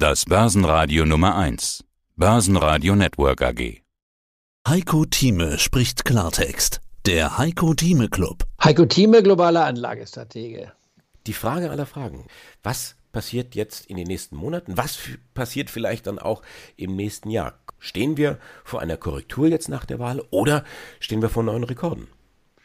Das Börsenradio Nummer 1. Börsenradio Network AG. Heiko Thieme spricht Klartext. Der Heiko Thieme Club. Heiko Thieme, globaler Anlagestratege. Die Frage aller Fragen. Was passiert jetzt in den nächsten Monaten? Was passiert vielleicht dann auch im nächsten Jahr? Stehen wir vor einer Korrektur jetzt nach der Wahl oder stehen wir vor neuen Rekorden?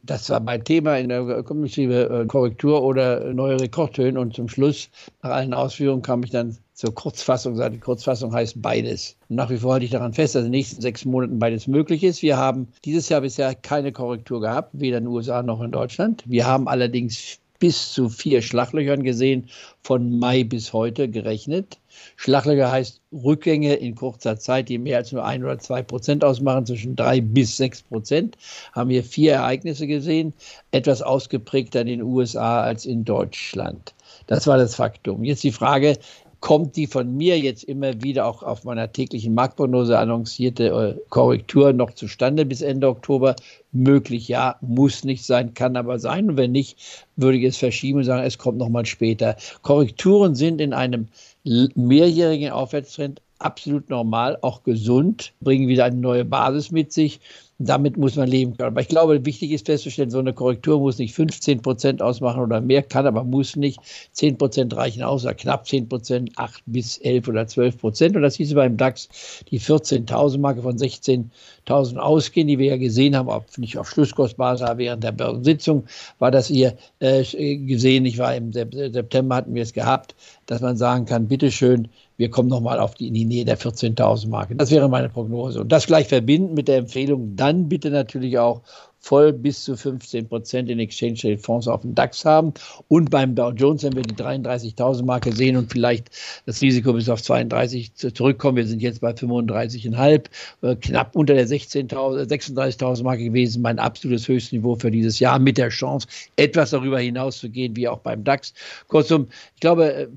Das war mein Thema in der Kommissive Korrektur oder neue Rekordhöhen. Und zum Schluss, nach allen Ausführungen, kam ich dann zur Kurzfassung. Die Kurzfassung heißt beides. Und nach wie vor halte ich daran fest, dass in den nächsten sechs Monaten beides möglich ist. Wir haben dieses Jahr bisher keine Korrektur gehabt, weder in den USA noch in Deutschland. Wir haben allerdings bis zu vier Schlaglöchern gesehen, von Mai bis heute gerechnet. Schlaglöcher heißt Rückgänge in kurzer Zeit, die mehr als nur ein oder zwei Prozent ausmachen, zwischen drei bis sechs Prozent. Haben wir vier Ereignisse gesehen, etwas ausgeprägter in den USA als in Deutschland. Das war das Faktum. Jetzt die Frage, kommt die von mir jetzt immer wieder auch auf meiner täglichen Marktprognose annoncierte äh, Korrektur noch zustande bis Ende Oktober? Möglich ja, muss nicht sein, kann aber sein. Und wenn nicht, würde ich es verschieben und sagen, es kommt noch mal später. Korrekturen sind in einem mehrjährigen Aufwärtstrend absolut normal, auch gesund, bringen wieder eine neue Basis mit sich damit muss man leben können. Aber ich glaube, wichtig ist festzustellen, so eine Korrektur muss nicht 15 Prozent ausmachen oder mehr, kann aber muss nicht. 10 Prozent reichen aus, oder knapp 10 Prozent, 8 bis 11 oder 12 Prozent. Und das hieß beim DAX die 14.000 Marke von 16.000 ausgehen, die wir ja gesehen haben, ob nicht auf Schlusskostbasis, aber während der Börsensitzung war das hier äh, gesehen. Ich war im September hatten wir es gehabt, dass man sagen kann, bitteschön, wir kommen nochmal die, in die Nähe der 14.000 Marke. Das wäre meine Prognose. Und das gleich verbinden mit der Empfehlung, dann bitte natürlich auch voll bis zu 15 Prozent in Exchange Trade Fonds auf dem DAX haben. Und beim Dow Jones, wenn wir die 33.000 Marke sehen und vielleicht das Risiko bis auf 32 zurückkommen, wir sind jetzt bei 35,5, äh, knapp unter der 36.000 Marke gewesen, mein absolutes Höchstniveau für dieses Jahr mit der Chance, etwas darüber hinaus zu gehen, wie auch beim DAX. Kurzum, ich glaube, äh,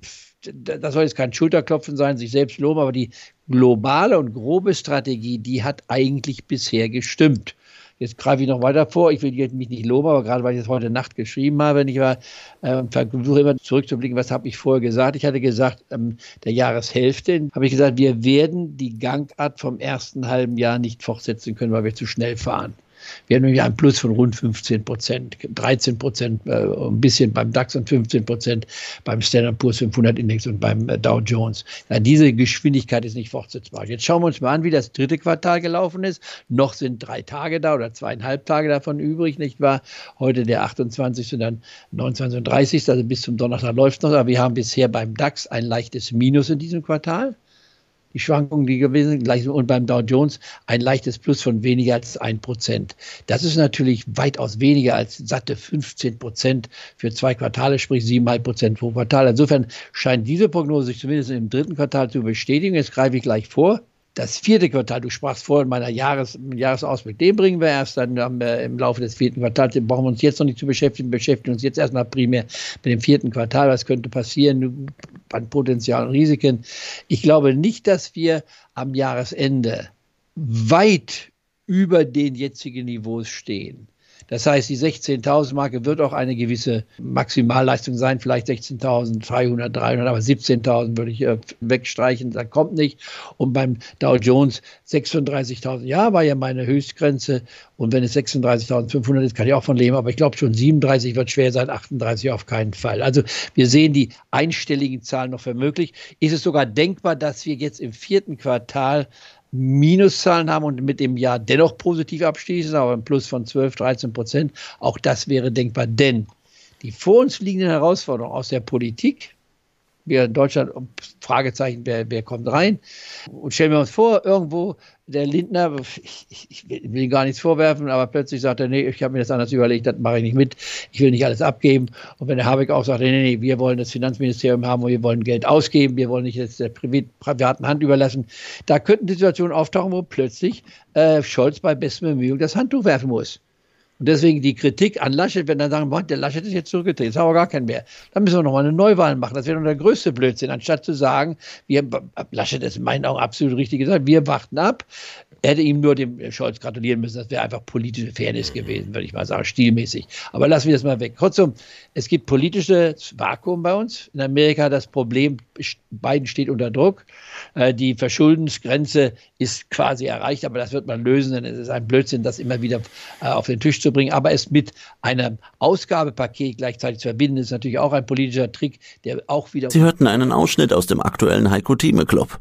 das soll jetzt kein Schulterklopfen sein, sich selbst loben, aber die globale und grobe Strategie, die hat eigentlich bisher gestimmt. Jetzt greife ich noch weiter vor. Ich will mich nicht loben, aber gerade weil ich es heute Nacht geschrieben habe, wenn ich war, äh, versuche immer zurückzublicken, was habe ich vorher gesagt. Ich hatte gesagt, ähm, der Jahreshälfte habe ich gesagt, wir werden die Gangart vom ersten halben Jahr nicht fortsetzen können, weil wir zu schnell fahren. Wir haben nämlich einen Plus von rund 15 Prozent, 13 Prozent, äh, ein bisschen beim DAX und 15 Prozent beim Standard Poor's 500 Index und beim äh, Dow Jones. Ja, diese Geschwindigkeit ist nicht fortsetzbar. Jetzt schauen wir uns mal an, wie das dritte Quartal gelaufen ist. Noch sind drei Tage da oder zweieinhalb Tage davon übrig, nicht wahr? Heute der 28. und dann 29. und 30. Also bis zum Donnerstag läuft noch. Aber wir haben bisher beim DAX ein leichtes Minus in diesem Quartal die Schwankungen, die gewesen sind, und beim Dow Jones ein leichtes Plus von weniger als 1 Prozent. Das ist natürlich weitaus weniger als satte 15 Prozent für zwei Quartale, sprich 7,5 Prozent pro Quartal. Insofern scheint diese Prognose sich zumindest im dritten Quartal zu bestätigen. Jetzt greife ich gleich vor das vierte Quartal, du sprachst vorhin meiner Jahres, Jahresausblick, den bringen wir erst dann im Laufe des vierten Quartals, den brauchen wir uns jetzt noch nicht zu beschäftigen, beschäftigen uns jetzt erstmal primär mit dem vierten Quartal, was könnte passieren an Potenzial und Risiken. Ich glaube nicht, dass wir am Jahresende weit über den jetzigen Niveaus stehen. Das heißt, die 16.000 Marke wird auch eine gewisse Maximalleistung sein, vielleicht 16.300, 300, aber 17.000 würde ich äh, wegstreichen, da kommt nicht. Und beim Dow Jones 36.000, ja, war ja meine Höchstgrenze. Und wenn es 36.500 ist, kann ich auch von leben, aber ich glaube schon 37 wird schwer sein, 38 auf keinen Fall. Also wir sehen die einstelligen Zahlen noch für möglich. Ist es sogar denkbar, dass wir jetzt im vierten Quartal Minuszahlen haben und mit dem Jahr dennoch positiv abschließen, aber ein Plus von 12, 13 Prozent. Auch das wäre denkbar, denn die vor uns liegenden Herausforderungen aus der Politik, wir in Deutschland, Fragezeichen, wer, wer kommt rein? Und stellen wir uns vor, irgendwo der Lindner, ich, ich, will ihm gar nichts vorwerfen, aber plötzlich sagt er, nee, ich habe mir das anders überlegt, das mache ich nicht mit, ich will nicht alles abgeben. Und wenn der Habeck auch sagt, nee, nee, wir wollen das Finanzministerium haben und wir wollen Geld ausgeben, wir wollen nicht jetzt der privaten Hand überlassen, da könnten Situationen auftauchen, wo plötzlich äh, Scholz bei bestem Bemühungen das Handtuch werfen muss. Und deswegen die Kritik an Laschet, wenn dann sagen, boah, der Laschet ist jetzt zurückgetreten, jetzt haben wir gar keinen mehr. Dann müssen wir nochmal eine Neuwahl machen. Das wäre doch der größte Blödsinn, anstatt zu sagen, wir, Laschet ist in meinen Augen absolut richtig gesagt, wir warten ab, Er hätte ihm nur dem Scholz gratulieren müssen. Das wäre einfach politische Fairness gewesen, würde ich mal sagen, stilmäßig. Aber lassen wir das mal weg. Kurzum, es gibt politisches Vakuum bei uns. In Amerika das Problem, Biden steht unter Druck. Äh, die Verschuldensgrenze ist quasi erreicht, aber das wird man lösen, denn es ist ein Blödsinn, das immer wieder äh, auf den Tisch zu bringen. Aber es mit einem Ausgabepaket gleichzeitig zu verbinden, ist natürlich auch ein politischer Trick, der auch wieder. Sie hörten einen Ausschnitt aus dem aktuellen Heiko Thieme Club.